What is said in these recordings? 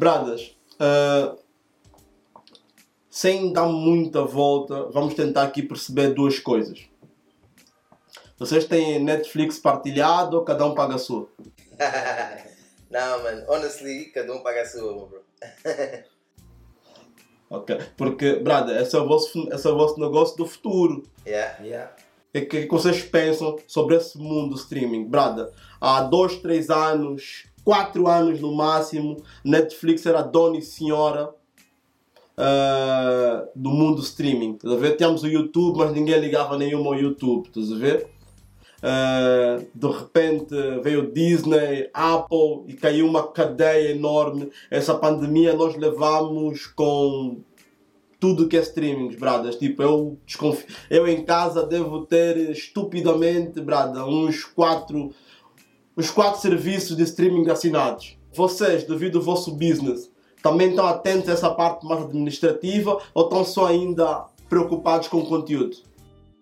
Bradas, uh, sem dar muita volta, vamos tentar aqui perceber duas coisas. Vocês têm Netflix partilhado ou cada um paga a sua? Não, mano, honestly, cada um paga a sua, bro. ok, porque, brada, esse é o vosso, esse é o vosso negócio do futuro. Yeah. Yeah. O que, que vocês pensam sobre esse mundo do streaming? Brada, há dois, três anos, quatro anos no máximo, Netflix era dona e senhora uh, do mundo streaming. A ver? Tínhamos o YouTube, mas ninguém ligava nenhum ao YouTube. Estás a ver? Uh, de repente veio Disney, Apple e caiu uma cadeia enorme. Essa pandemia nós levamos com tudo que é streaming, bradas. Tipo, eu desconfio. Eu em casa devo ter estupidamente, brada, uns quatro, uns quatro serviços de streaming assinados. Vocês, devido ao vosso business, também estão atentos a essa parte mais administrativa ou estão só ainda preocupados com o conteúdo?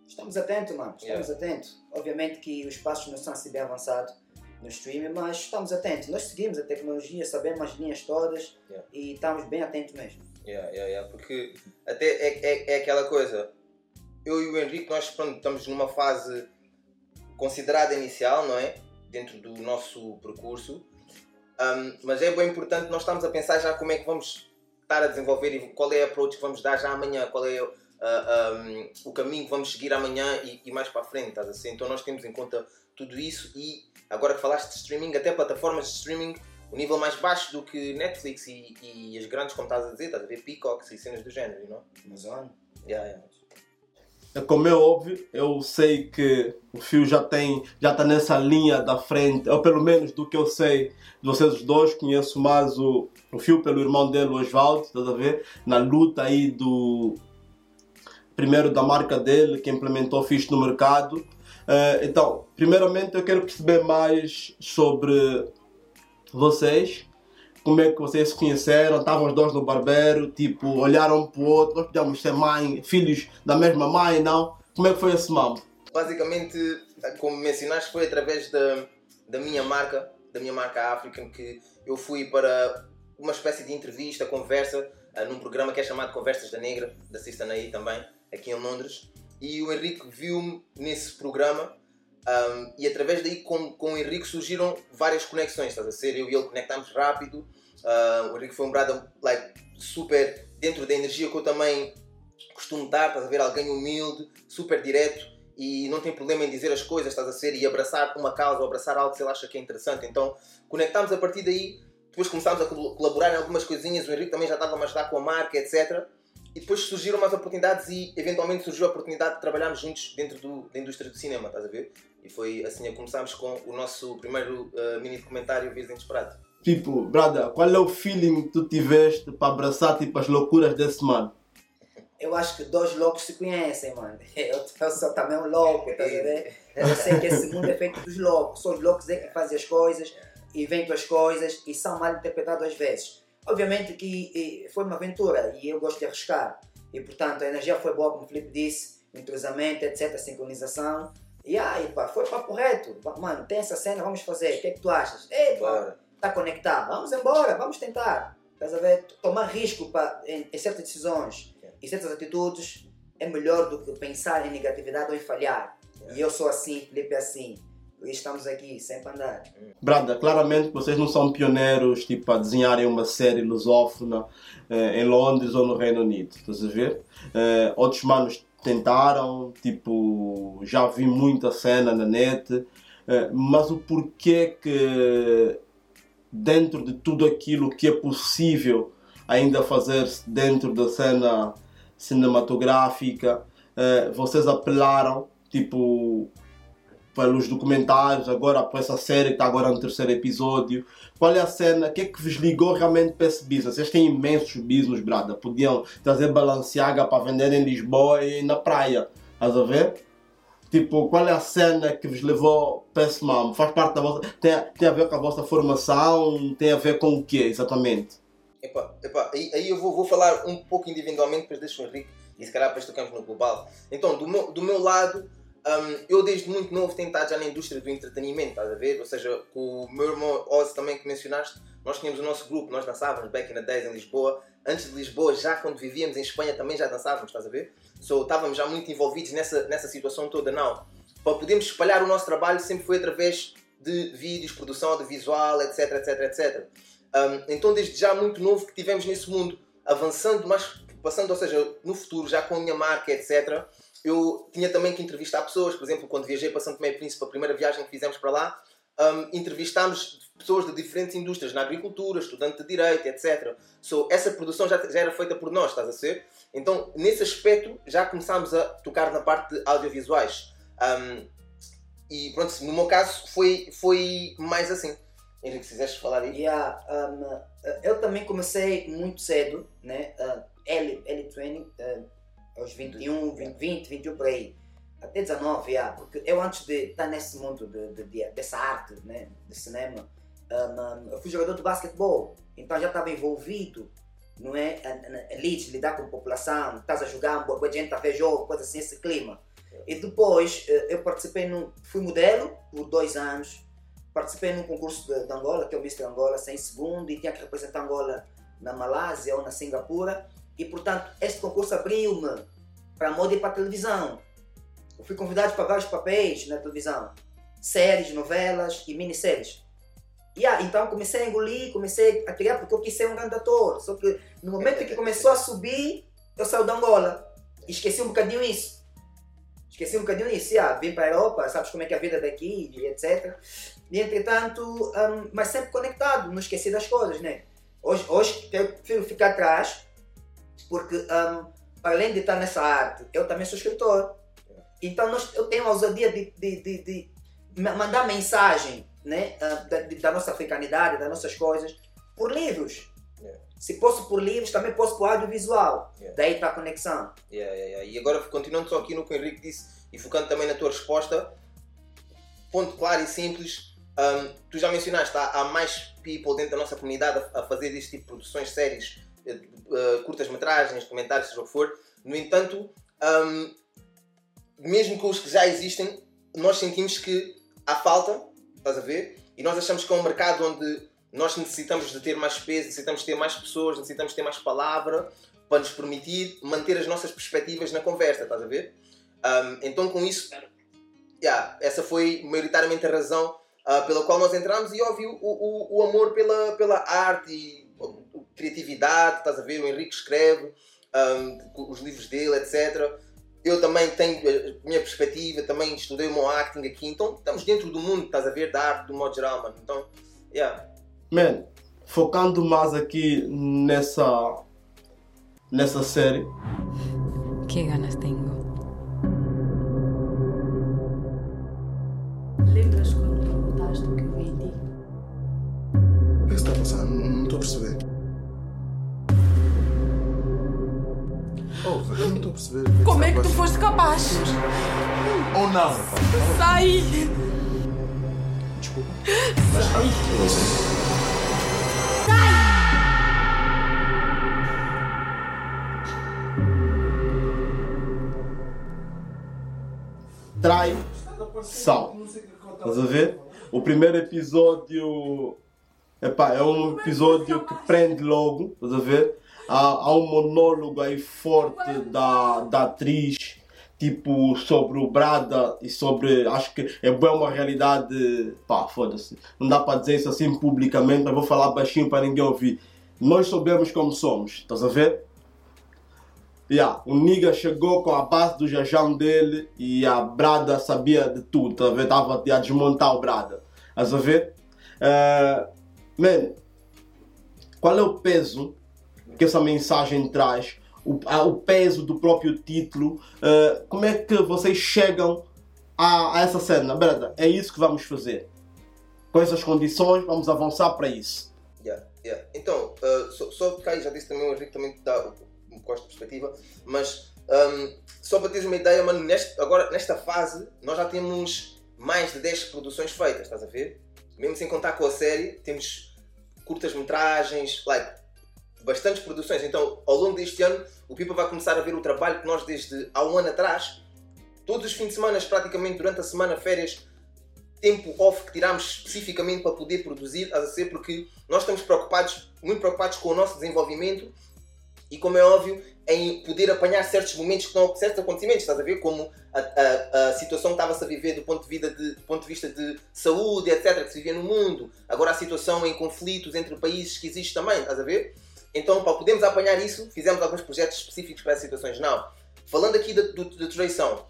Estamos atentos, mano. Estamos yeah. atentos. Obviamente que os passos não são assim bem avançados no streaming, mas estamos atentos. Nós seguimos a tecnologia, sabemos as linhas todas yeah. e estamos bem atentos mesmo. Yeah, yeah, yeah. Porque até é, é, é aquela coisa. Eu e o Henrique, nós pronto, estamos numa fase considerada inicial, não é? Dentro do nosso percurso. Um, mas é bem importante nós estamos a pensar já como é que vamos estar a desenvolver e qual é a approach que vamos dar já amanhã, qual é uh, um, o caminho que vamos seguir amanhã e, e mais para a frente, estás assim? Então nós temos em conta tudo isso e agora que falaste de streaming, até plataformas de streaming, o nível mais baixo do que Netflix e, e as grandes, como estás a dizer, estás a ver Peacocks e cenas do género, não? Amazon. Yeah, yeah. Como é óbvio, eu sei que o Fio já tem, já está nessa linha da frente, ou pelo menos do que eu sei de vocês dois, conheço mais o, o Fio pelo irmão dele, Oswaldo, estás a ver? Na luta aí do primeiro da marca dele, que implementou fixe no mercado. Uh, então, primeiramente eu quero perceber mais sobre vocês, como é que vocês se conheceram, estavam os dois no barbeiro, tipo, olharam um para o outro, nós podíamos ser mãe, filhos da mesma mãe, não? Como é que foi esse mambo? Basicamente, como mencionaste, foi através da, da minha marca, da minha marca African, que eu fui para uma espécie de entrevista, conversa, uh, num programa que é chamado Conversas da Negra, da Sistan aí também, aqui em Londres. E o Henrique viu-me nesse programa um, e através daí com, com o Henrique surgiram várias conexões, estás a ser? Eu e ele conectámos rápido. Uh, o Henrique foi um brado like, super dentro da energia que eu também costumo estar, estás a ver? Alguém humilde, super direto e não tem problema em dizer as coisas, estás a ser? E abraçar uma causa ou abraçar algo que ele acha que é interessante. Então conectámos a partir daí, depois começámos a colaborar em algumas coisinhas. O Henrique também já estava a ajudar com a marca, etc. E depois surgiram mais oportunidades e eventualmente surgiu a oportunidade de trabalharmos juntos dentro do, da indústria do cinema, estás a ver? E foi assim que começámos com o nosso primeiro uh, mini documentário Vires Inesperado. Tipo, brada, qual é o feeling que tu tiveste para abraçar tipo, as loucuras desse mano? Eu acho que dois loucos se conhecem, mano. Eu, eu sou também um louco, tá vendo? Eu sei que esse mundo é feito dos loucos. São os loucos é que fazem as coisas, inventam as coisas e são mal interpretados às vezes. Obviamente que foi uma aventura e eu gosto de arriscar. E portanto a energia foi boa, como o Felipe disse, entrosamento, etc, sincronização. E aí, pá, foi papo reto. Mano, tem essa cena, vamos fazer. O que é que tu achas? Ei, pá, tá conectado. Vamos embora, vamos tentar. Estás a ver? Tomar risco pra, em, em certas decisões e certas atitudes é melhor do que pensar em negatividade ou em falhar. E eu sou assim, Felipe é assim. E estamos aqui, sempre andar. Brada, claramente vocês não são pioneiros tipo, a desenharem uma série lusófona eh, em Londres ou no Reino Unido, estás a ver? Eh, outros manos tentaram, tipo, já vi muita cena na net, eh, mas o porquê que dentro de tudo aquilo que é possível ainda fazer dentro da cena cinematográfica, eh, vocês apelaram, tipo, pelos documentários, agora por essa série que está agora no terceiro episódio. Qual é a cena? O que é que vos ligou realmente para esse business? Vocês têm imensos business, brada. Podiam trazer Balenciaga para vender em Lisboa e na praia. Estás a ver? Tipo, qual é a cena que vos levou para esse mamo? Faz parte da vossa. Tem, tem a ver com a vossa formação? Tem a ver com o quê, exatamente? Epa, epa, aí, aí eu vou, vou falar um pouco individualmente, depois deixo o Henrique e se calhar depois tocamos no global. Então, do meu, do meu lado, um, eu desde muito novo tenho estado já na indústria do entretenimento, estás a ver? Ou seja, com o meu irmão Oz também que mencionaste, nós tínhamos o nosso grupo, nós dançávamos back in the days em Lisboa. Antes de Lisboa, já quando vivíamos em Espanha, também já dançávamos, estás a ver? So, estávamos já muito envolvidos nessa, nessa situação toda, não. Para podermos espalhar o nosso trabalho sempre foi através de vídeos, produção audiovisual, etc, etc, etc. Um, então desde já muito novo que tivemos nesse mundo, avançando, mas passando, ou seja, no futuro, já com a minha marca, etc eu tinha também que entrevistar pessoas, por exemplo, quando viajei para Santo Tomé e Príncipe, a primeira viagem que fizemos para lá, um, entrevistámos pessoas de diferentes indústrias, na agricultura, estudante de direito, etc. So, essa produção já, já era feita por nós, estás a ser? Então, nesse aspecto, já começámos a tocar na parte de audiovisuais. Um, e pronto, no meu caso, foi, foi mais assim. Henrique, se quiseres falar aí. Yeah, um, eu também comecei muito cedo, né? Uh, L, L20, uh, aos 21, 20, 20, 21 por aí. Até 19, yeah, porque eu antes de estar nesse mundo de, de, de dessa arte, né, de cinema, eu fui jogador de basquetebol, então já estava envolvido, não é? Lidar com a população, estás a jogar, boa gente a ver jogo, coisa assim, esse clima. E depois eh, eu participei, no, fui modelo por dois anos, participei num concurso de, de Angola, que é o Mr. Angola, sem segundo, e tinha que representar Angola na Malásia ou na Singapura. E, portanto, este concurso abriu-me para a moda e para a televisão. Eu fui convidado para vários papéis na televisão. Séries, novelas e minisséries. Yeah, então comecei a engolir, comecei a criar, porque eu quis ser um grande ator. Só que no momento que começou a subir, eu saí da Angola. Esqueci um bocadinho isso. Esqueci um bocadinho isso. Yeah, vim para a Europa, sabes como é que é a vida daqui, etc. E entretanto, um, mas sempre conectado, não esqueci das coisas, né? Hoje, hoje eu prefiro ficar atrás porque, um, além de estar nessa arte, eu também sou escritor. Então, nós, eu tenho a ousadia de, de, de, de mandar mensagem né, uh, da, da, nossa africanidade, das nossas coisas, por livros. Yeah. Se posso por livros, também posso por audiovisual. Yeah. Daí está a conexão. Yeah, e agora, continuando só aqui no que o Henrique disse e focando também na tua resposta, ponto claro e simples. Um, tu já mencionaste, há, há, mais people dentro da nossa comunidade a, a fazer este tipo de produções, séries uh, curtas-metragens, comentários, seja o que for. No entanto, um, mesmo com os que já existem, nós sentimos que há falta, estás a ver? E nós achamos que é um mercado onde nós necessitamos de ter mais peso, necessitamos de ter mais pessoas, necessitamos de ter mais palavra para nos permitir manter as nossas perspectivas na conversa, estás a ver? Um, então, com isso, yeah, essa foi maioritariamente a razão uh, pela qual nós entramos e, óbvio, o, o, o amor pela, pela arte e criatividade, estás a ver? O Henrique escreve um, os livros dele, etc. Eu também tenho a minha perspectiva, também estudei o meu acting aqui, então estamos dentro do mundo, estás a ver, da arte, do modo geral, mano. Então, yeah. Man, focando mais aqui nessa, nessa série. Que ganas tenho. Lembras quando perguntaste o que eu vi em ti? O que está a passar? Não estou a perceber. Perceber. Como é que tu foste capaz? Ou não? Sai! Desculpa. Sai! Traição. Estás a ver? O primeiro episódio epá, é um episódio que prende logo, estás a ver? Há, um monólogo aí forte da, da atriz tipo sobre o Brada e sobre acho que é bem uma realidade pá foda-se. Não dá para dizer isso assim publicamente mas vou falar baixinho para ninguém ouvir. Nós sabemos como somos estás a ver? Yeah, o Niga chegou com a base do jajão dele e a Brada sabia de tudo tá a ver? Estava a desmontar o Brada estás a ver? Uh, man qual é o peso que essa mensagem traz, o, a, o peso do próprio título, uh, como é que vocês chegam a, a essa cena? Brada, é isso que vamos fazer. Com essas condições, vamos avançar para isso. Yeah, yeah. Então, uh, só, só porque já disse também, o Henrique também dá gosto de perspectiva, mas um, só para teres uma ideia, mano, neste, agora nesta fase nós já temos mais de 10 produções feitas, estás a ver? Mesmo sem contar com a série, temos curtas metragens, like, bastantes produções. Então, ao longo deste ano, o Pipa vai começar a ver o trabalho que nós, desde há um ano atrás, todos os fins de semana, praticamente durante a semana, férias, tempo off que tiramos especificamente para poder produzir, a ser, porque nós estamos preocupados, muito preocupados com o nosso desenvolvimento e como é óbvio, em poder apanhar certos momentos que estão, certos acontecimentos, estás a ver? Como a, a, a situação que estava-se a viver do ponto, de de, ponto de vista de saúde, etc., que se vivia no mundo, agora a situação em conflitos entre países que existe também, estás a ver? Então, para podermos apanhar isso, fizemos alguns projetos específicos para essas situações. Não, falando aqui da, traição,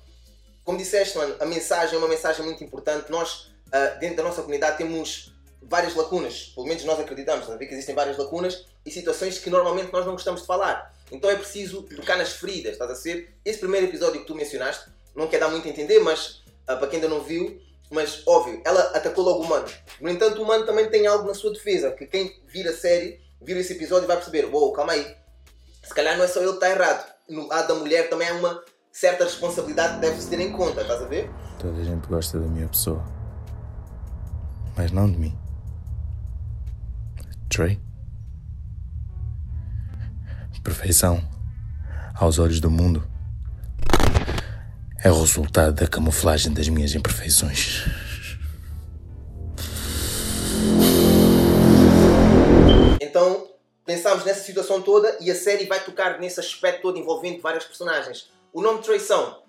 como disseste, mano, a mensagem é uma mensagem muito importante. Nós, ah, dentro da nossa comunidade, temos várias lacunas, pelo menos nós acreditamos, ver que existem várias lacunas e situações que normalmente nós não gostamos de falar. Então é preciso tocar nas feridas, estás a ser? Esse primeiro episódio que tu mencionaste, não quer dar muito a entender, mas ah, para quem ainda não viu, mas óbvio, ela atacou logo o humano. No entanto, o humano também tem algo na sua defesa, que quem vir a série, vir esse episódio vai perceber, uou, calma aí, se calhar não é só ele que está errado. No lado da mulher também há uma certa responsabilidade que deve-se ter em conta, estás a ver? Toda a gente gosta da minha pessoa. Mas não de mim. Trey? Perfeição, aos olhos do mundo, é o resultado da camuflagem das minhas imperfeições. Pensámos nessa situação toda e a série vai tocar nesse aspecto todo envolvendo várias personagens. O nome Traição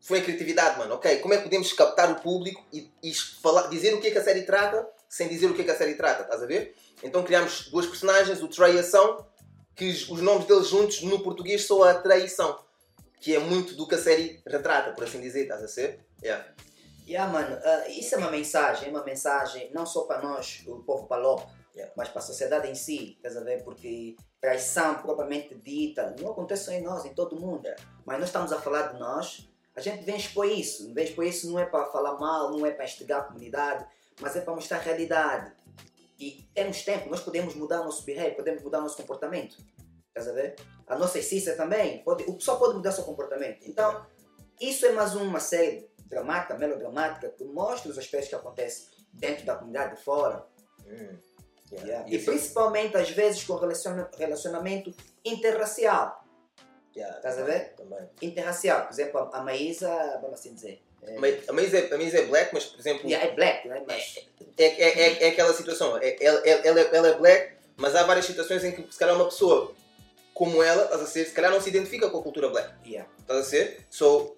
foi a criatividade, mano. Ok, como é que podemos captar o público e, e falar, dizer o que é que a série trata sem dizer o que é que a série trata, estás a ver? Então criámos duas personagens, o Ação, que os nomes deles juntos no português são a traição, que é muito do que a série retrata, por assim dizer, estás a ser? Yeah. Yeah, mano, ah, isso é uma mensagem, é uma mensagem não só para nós, o povo palop, Yeah. mas para a sociedade em si, estás a ver? Porque traição propriamente dita não acontece só em nós, em todo mundo. Mas nós estamos a falar de nós, a gente vem expor isso. Vem expor isso não é para falar mal, não é para instigar a comunidade, mas é para mostrar a realidade. E temos tempo, nós podemos mudar o nosso behavior, podemos mudar o nosso comportamento. Estás a ver? A nossa essência também, pode, o pessoal pode mudar seu comportamento. Então, isso é mais uma série dramática, melodramática, que mostra os aspectos que acontecem dentro da comunidade de fora. Hum. Yeah. E E principalmente, às vezes, com relaciona- relacionamento interracial. Yeah, Estás a ver? Também. Interracial. Por exemplo, a Maísa, vamos assim dizer. É, A Maísa é, a Maísa é black, mas por exemplo, yeah, é black, né? Mas, é, é, é, é aquela situação. É, ela, ela, é- ela é black, mas há várias situações em que se calhar uma pessoa como ela, estás a ser, se calhar não se identifica com a cultura black. yeah. Estás a ser? So,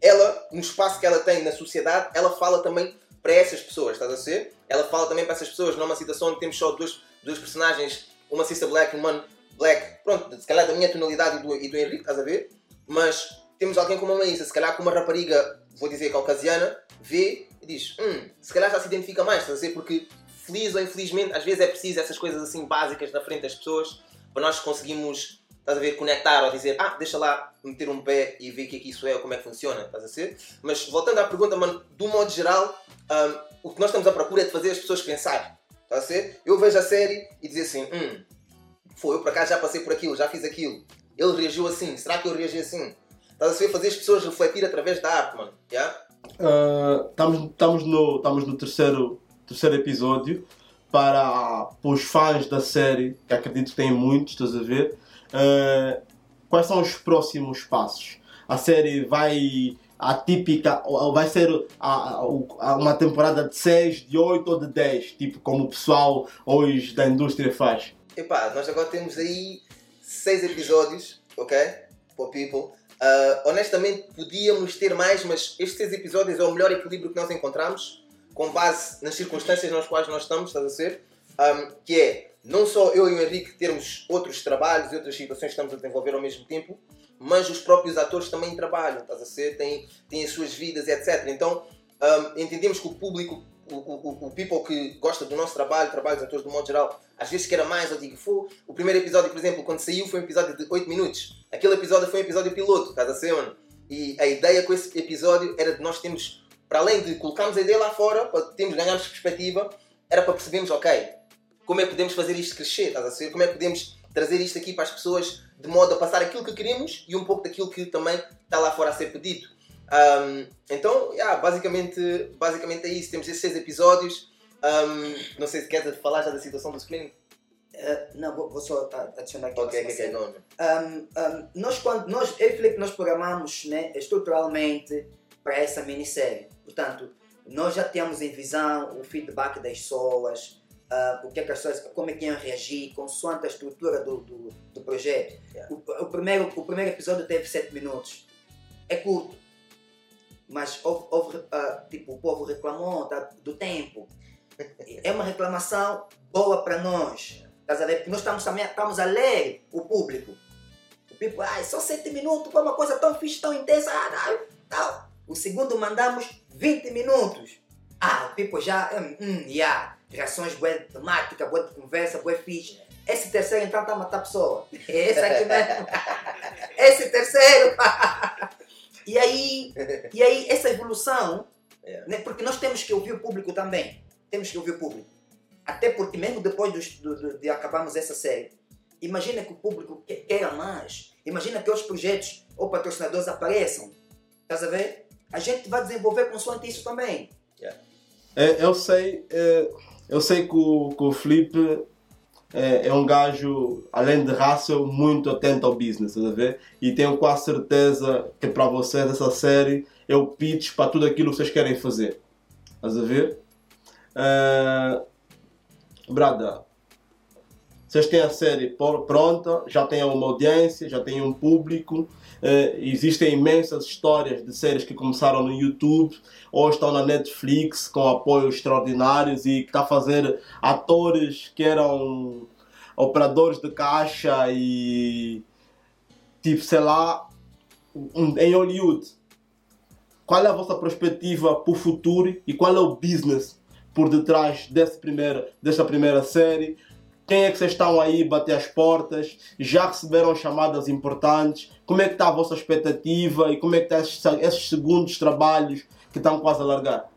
ela, no espaço que ela tem na sociedade, ela fala também para essas pessoas, estás a ser? Ela fala também para essas pessoas numa situação onde temos só dois, dois personagens, uma sister black e um man black, pronto, se calhar da minha tonalidade e do, e do Henrique, estás a ver? Mas temos alguém como a Maísa, se calhar com uma rapariga, vou dizer caucasiana, vê e diz, hum, se calhar já se identifica mais, estás a ver? Porque feliz ou infelizmente, às vezes é preciso essas coisas assim básicas na frente das pessoas para nós conseguirmos, estás a ver, conectar ou dizer, ah, deixa lá meter um pé e ver o que é que isso é ou como é que funciona, estás a ser? Mas voltando à pergunta, mano, do modo geral, hum, o que nós estamos à procura é de fazer as pessoas pensar, estás a ser? Eu vejo a série e dizer assim, hum, foi, eu por acaso já passei por aquilo, já fiz aquilo, ele reagiu assim, será que eu reagi assim? Estás a ser? Fazer as pessoas refletir através da arte, mano, yeah? Ah, estamos, estamos, no, estamos no terceiro, terceiro episódio para, para os fãs da série, que acredito que têm muitos, estás a ver? Ah, quais são os próximos passos? A série vai a típica, ou- ou vai ser a, a- uma temporada de 6, de 8 ou de 10, tipo como o pessoal hoje da indústria faz. Epá, nós agora temos aí seis episódios, ok? For people. Ah, honestamente, podíamos ter mais, mas estes seis episódios é o melhor equilíbrio que nós encontramos, com base nas circunstâncias nas quais nós estamos, estás a ser? Ahm, que é não só eu e o Henrique termos outros trabalhos e outras situações que estamos a desenvolver ao mesmo tempo, mas os próprios atores também trabalham, estás a ser? Têm, têm as suas vidas, etc. Então, ahm, entendemos que o público, o, o, o people que gosta do nosso trabalho, trabalho dos atores do modo geral, às vezes quer mais, eu digo, "Fô, o primeiro episódio, por exemplo, quando saiu, foi um episódio de 8 minutos. Aquele episódio foi um episódio piloto, estás a ser, mano? E a ideia com esse episódio era de nós termos, para além de colocarmos a ideia lá fora, para termos, ganharmos perspectiva, era para percebermos, ok, como é que podemos fazer isto crescer, estás a ser? Como é que podemos trazer isto aqui para as pessoas de modo a passar aquilo que queremos e um pouco daquilo que também está lá fora a ser pedido. Ahm, então, yeah, basicamente, basicamente é isso. Temos esses seis episódios. Ahm, não sei se queres falar já da situação do screening. Ah, não, vou, vou só tá- adicionar aqui Ok, ok, uma ok, cena. não. não. Um, um, nós, quando, nós, eu e Felipe, nós programamos né, estruturalmente para essa minissérie. Portanto, nós já temos em visão o feedback das pessoas, ah, o que é que as pessoas, como é que iam reagir, consoante a estrutura do, do, do projeto. Yeah. O, o primeiro, o primeiro episódio teve 7 minutos. É curto. Mas houve, houve, ah, tipo, o povo reclamou tá, do tempo. É uma reclamação boa para nós. Estás a ver? Porque nós estamos também estamos a ler o público. O público, ai, só 7 minutos, foi uma coisa tão fixe, tão intensa. Ah, tal. O segundo mandamos 20 minutos. Ah, o people já, hum, hum, yeah. Reações boa de temática, boa de conversa, boa fixe. Esse terceiro então está a matar a pessoa. Esse aqui mesmo. Esse terceiro. e aí, e aí essa evolução, Yeah. né, porque nós temos que ouvir o público também. Temos que ouvir o público. Até porque mesmo depois dos- do- do- de acabarmos essa série, imagina que o público que- queira mais. Imagina que outros projetos ou patrocinadores apareçam. Estás a ver? A gente vai desenvolver consoante isso também. É, eu sei, é, eu sei que o, que o Felipe é, é um gajo, além de raça, muito atento ao business, estás a ver? E tenho quase certeza que para vocês essa série é o pitch para tudo aquilo que vocês querem fazer. Estás a ver? É, Brada, vocês têm a série pronta, já têm uma audiência, já têm um público, eh, existem imensas histórias de séries que começaram no YouTube ou estão na Netflix com apoios extraordinários e que está a fazer atores que eram operadores de caixa e tipo, sei lá, em Hollywood. Qual é a vossa perspectiva para o futuro e qual é o business por detrás desse primeiro, desta primeira série? Quem é que vocês estão aí bater as portas? Já receberam chamadas importantes? Como é que está a vossa expectativa e como é que estão esses, esses segundos trabalhos que estão quase a largar?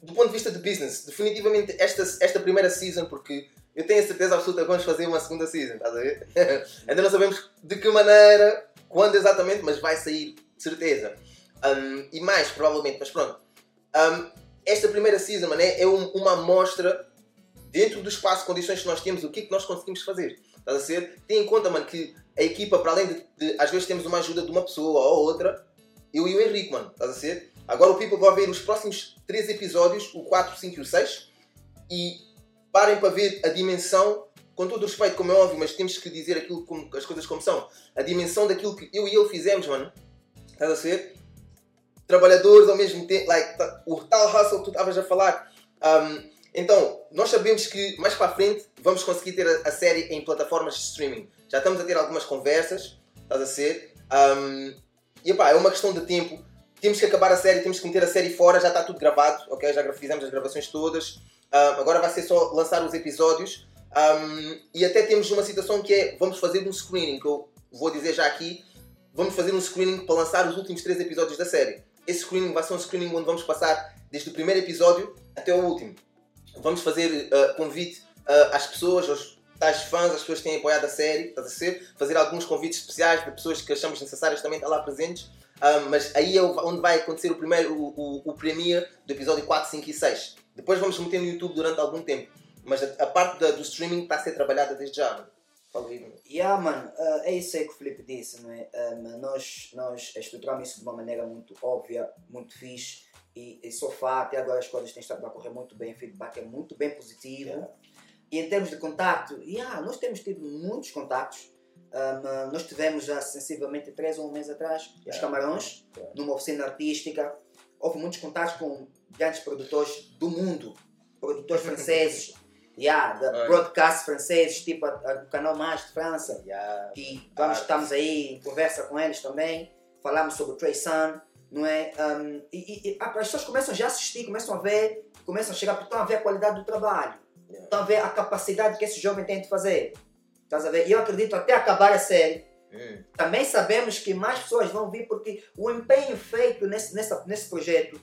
do ponto de vista de business, definitivamente esta, esta primeira season, porque eu tenho a certeza absoluta que vamos fazer uma segunda season, estás a ver? Ainda não sabemos de que maneira, quando exatamente, mas vai sair, de certeza. Um, e mais, provavelmente, mas pronto. Um, esta primeira season, mano, é, é um- uma amostra dentro do espaço, condições que nós temos, o que é que nós conseguimos fazer. Estás a ser? Tem em conta, mano, que a equipa, para além de, de- às vezes temos uma ajuda de uma pessoa ou outra, eu e o Henrique, mano, estás a ser? Agora o People vai ver os próximos três episódios, o 4, 5 e o 6, e parem para ver a dimensão, com todo o respeito, como é óbvio, mas temos que dizer aquilo como, as coisas como são, a dimensão daquilo que eu e ele fizemos, mano, estás a ser? Trabalhadores ao mesmo tempo, like, ta- o tal hustle que tu estavas a falar. Um, então, nós sabemos que mais para frente vamos conseguir ter a, a série em plataformas de streaming. Já estamos a ter algumas conversas, estás a ser? Um, e epá, é uma questão de tempo. Temos que acabar a série, temos que meter a série fora, já está tudo gravado, ok? Já fizemos as gravações todas. Um, agora vai ser só lançar os episódios. Um, e até temos uma situação que é, vamos fazer um screening, que eu vou dizer já aqui. Vamos fazer um screening para lançar os últimos três episódios da série. Esse screening vai ser um screening onde vamos passar desde o primeiro episódio até o último. Vamos fazer uh, convite uh, às pessoas, aos tais fãs, às pessoas que têm apoiado a série, estás a ser? Fazer alguns convites especiais de pessoas que achamos necessárias também estar lá presentes. Ah, mas aí é onde vai acontecer o primeiro, o, o, o premiere do episódio 4, 5 e 6. Depois vamos meter no YouTube durante algum tempo. Mas a, a parte da- do streaming está a ser trabalhada desde já. mano. Fala aí, mano. Yeah, mano, ah, é isso aí que o Felipe disse, não é? Ah, mas nós, nós estruturamos isso de uma maneira muito óbvia, muito fixe. E, e fato, até agora as coisas têm estado a correr muito bem, o feedback é muito bem positivo. Yeah. E em termos de contato, yeah, nós temos tido muitos contactos. Ah, mas nós tivemos há sensivelmente três ou um mês atrás, Yeah. Camarões, Yeah. numa oficina artística. Houve muitos contatos com grandes produtores do mundo, produtores franceses, yeah, da broadcast franceses, tipo a- a- o canal Mais de França Yeah. que vamos, Ah. estamos aí em conversa com eles também, falamos sobre o Trey Sun, não é? Um, e, e- as pessoas começam já a assistir, começam a ver, começam a chegar, porque estão a ver a qualidade do trabalho, Yeah. estão a ver a capacidade que esse jovem tem de fazer. Estás a ver? E eu acredito até acabar a série, Hum. também sabemos que mais pessoas vão vir, porque o empenho feito nesse, nessa, nesse projeto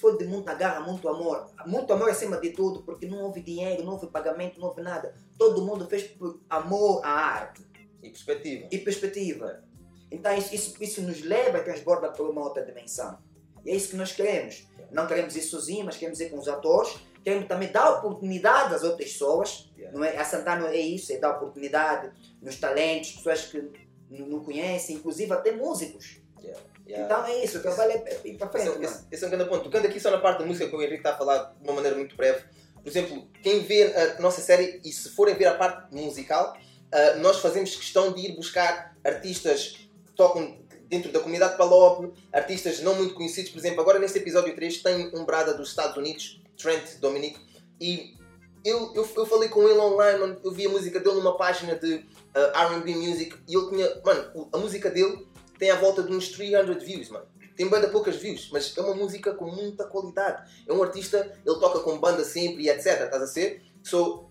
foi de muita garra, muito amor. Muito amor acima de tudo, porque não houve dinheiro, não houve pagamento, não houve nada. Todo mundo fez por amor à arte E perspectiva. e perspectiva. Então isso, isso, nos leva e transborda para uma outra dimensão. E é isso que nós queremos. Não queremos ir sozinhos, mas queremos ir com os atores. Queremos também dar oportunidade às outras pessoas. Não é? A Santana é isso, é dar oportunidade nos talentos, pessoas que não conhecem, inclusive até músicos. Yeah, yeah. Então é isso, o trabalho é é para Esse, frente, é- mano. esse- esse é um grande ponto. Tocando aqui só na parte da música que o Henrique está a falar de uma maneira muito breve. Por exemplo, quem vê a nossa série e se forem ver a parte musical, ah, nós fazemos questão de ir buscar artistas tocam dentro da comunidade Palop, artistas não muito conhecidos. Por exemplo, agora neste episódio 3 tem um brada dos Estados Unidos, Trent Dominic, e eu, eu, eu falei com ele online, mano, eu vi a música dele numa página de ah, R&B Music e ele tinha, mano, a música dele tem à volta de uns 300 views, mano. Tem banda poucas views, mas é uma música com muita qualidade. É um artista, ele toca com banda sempre e etc. Estás a ser? So,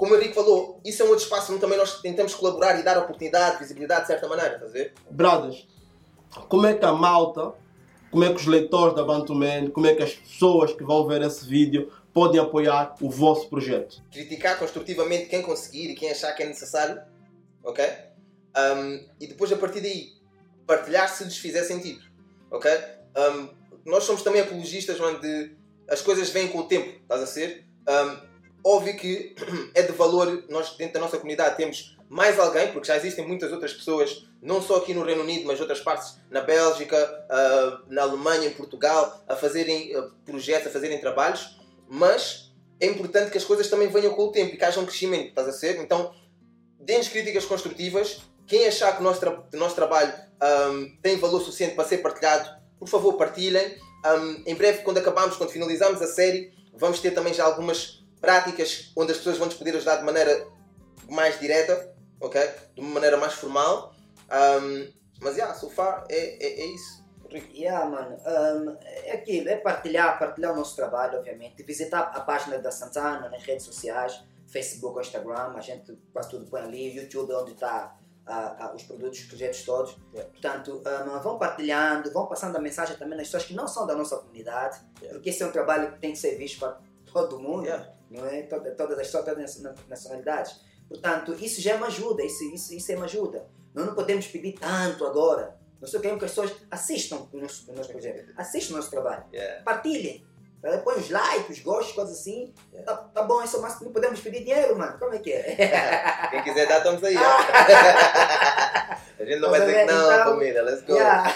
como o Henrique falou, isso é um outro espaço onde também nós tentamos colaborar e dar oportunidade, visibilidade de certa maneira, estás a ver? Bradas, como é que a malta, como é que os leitores da Bantuman, como é que as pessoas que vão ver esse vídeo podem apoiar o vosso projeto? criticar construtivamente quem conseguir e quem achar que é necessário, ok? Um, e depois a partir daí partilhar se lhes fizer sentido, ok? Um, nós somos também apologistas onde as coisas vêm com o tempo, estás a ser? Um, óbvio que é de valor, nós dentro da nossa comunidade temos mais alguém, porque já existem muitas outras pessoas, não só aqui no Reino Unido, mas outras partes, na Bélgica, ah, na Alemanha, em Portugal, a fazerem ah, projetos, a fazerem trabalhos, mas é importante que as coisas também venham com o tempo e que haja um crescimento, estás a ser? Então, dê-nos críticas construtivas. Quem achar que o nosso, tra- nosso trabalho ahm, tem valor suficiente para ser partilhado, por favor, partilhem. Ahm, em breve, quando acabarmos, quando finalizarmos a série, vamos ter também já algumas práticas onde as pessoas vão nos poder ajudar de maneira mais direta, ok? De uma maneira mais formal. Ahm, mas, yeah, so far, é, é, é isso. Rico. Yeah, mano, um, é aquilo, é partilhar, partilhar o nosso trabalho, obviamente, visitar a página da Santana nas redes sociais, Facebook ou Instagram, a gente quase tudo põe ali, YouTube é onde está os produtos, os projetos todos. Yeah. Portanto, um, vão partilhando, vão passando a mensagem também nas pessoas que não são da nossa comunidade, Yeah. porque esse é um trabalho que tem que ser visto para todo mundo, Yeah. Não é? Toda- Todas as pessoas, todas as nacionalidades. Portanto, isso já é uma ajuda, isso, isso, isso é uma ajuda. Nós não podemos pedir tanto agora. Nós só queremos que as pessoas assistam o nosso, o nosso projeto, assistam o nosso trabalho, Yeah. partilhem. Tá? Põe os likes, os gostos, coisas assim. Tá, tá bom, isso é o máximo. Não podemos pedir dinheiro, mano. Como é que é? Quem quiser dar, estamos aí. ó. a gente não vai dizer que não, Então, família. Let's go. Yeah.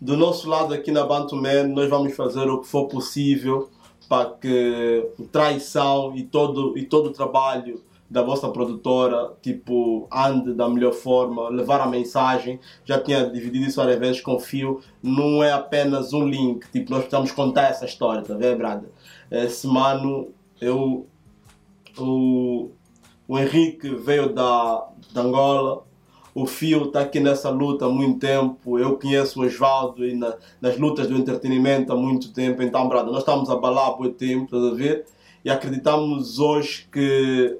Do nosso lado aqui na Bantuman, nós vamos fazer o que for possível para que o traição e todo, e todo o trabalho da vossa produtora tipo, ande da melhor forma, levar a mensagem. Já tinha dividido isso várias vezes com o Fio. Não é apenas um link, tipo, nós precisamos contar essa história, tá vendo, Brada? Esse mano, eu. O, o Henrique veio da, da Angola, o Fio está aqui nessa luta há muito tempo. Eu conheço o Osvaldo e na- nas lutas do entretenimento há muito tempo. Então, brada, nós estamos a balar há muito tempo, estás a ver? E acreditamos hoje que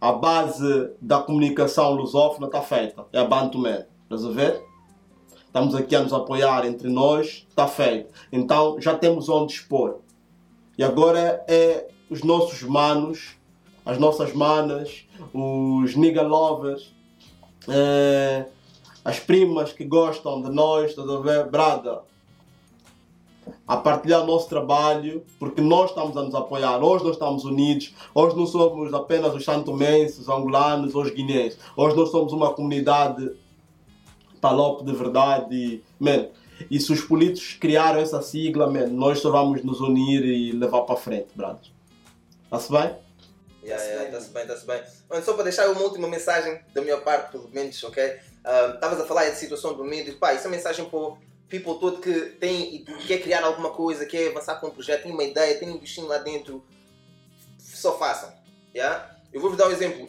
a base da comunicação lusófona está feita. É a Bantuman, estás a ver? Estamos aqui a nos apoiar entre nós, está feito. Então, já temos onde expor. E agora é os nossos manos, as nossas manas, os nigga lovers, eh, as primas que gostam de nós, estás a ver? Brada, a partilhar o nosso trabalho, porque nós estamos a nos apoiar, hoje nós estamos unidos, hoje não somos apenas os santomenses, os angolanos ou os guineenses, hoje nós somos uma comunidade palope de verdade e, man, e se os políticos criaram essa sigla, man, nós só vamos nos unir e levar para frente, brados. Está-se bem? Yeah, Tá-se yeah, bem. Está-se bem, está-se bem. Só para deixar uma última mensagem da minha parte, pelo menos, ok? Ah, Estavas a falar de situação do medo. Pá, isso é mensagem para o people todo que tem e quer criar alguma coisa, quer avançar com um projeto, tem uma ideia, tem um bichinho lá dentro. Só façam. Yeah? Eu vou-vos dar um exemplo.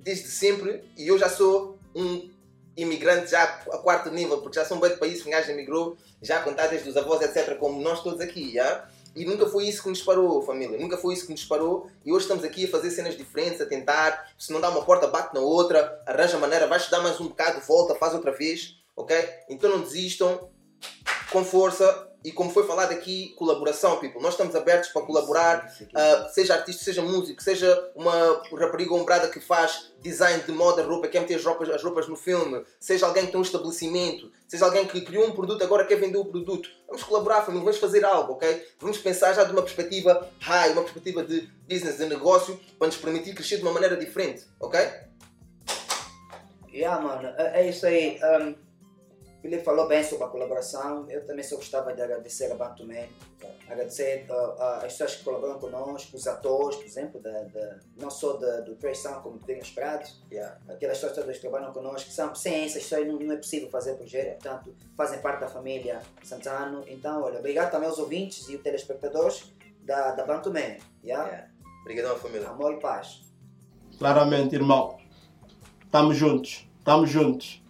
Desde sempre, e eu já sou um imigrante já a quarto nível, porque já sou um bem de país que um gajo emigrou, já desde os avós, etc., como nós todos aqui, yeah? E nunca foi isso que nos parou, família. Nunca foi isso que nos parou. E hoje estamos aqui a fazer cenas diferentes, a tentar. Se não dá uma porta, bate na outra, arranja maneira, vai estudar mais um bocado, volta, faz outra vez. Ok? Então não desistam, com força. E como foi falado aqui, colaboração, people. Nós estamos abertos para colaborar. Uh, seja artista, seja músico, seja uma rapariga ou um brada que faz design de moda, roupa, quer meter as roupas, as roupas no filme, seja alguém que tem um estabelecimento, seja alguém que criou um produto agora quer vender o produto. Vamos colaborar, família, vamos fazer algo, ok? Vamos pensar já de uma perspectiva high, uma perspectiva de business, de negócio, para nos permitir crescer de uma maneira diferente, ok? Yeah, mano, é, é isso aí. Um, Filipe falou bem sobre a colaboração. Eu também só gostava de agradecer a Bantuman, agradecer uh, uh, as pessoas que colaboram conosco, os atores, por exemplo, da, da- não só da, do Trey Sound, como do Vinhas Prados, Yeah. aquelas pessoas todas que trabalham conosco, são, sem essas pessoas não, não é possível fazer projeto, portanto, fazem parte da família Santano. Então, olha, obrigado também aos ouvintes e os telespectadores da, da Bantuman. Yeah? Yeah. Obrigadão, família. Amor e paz. Claramente, irmão. Estamos juntos. Estamos juntos.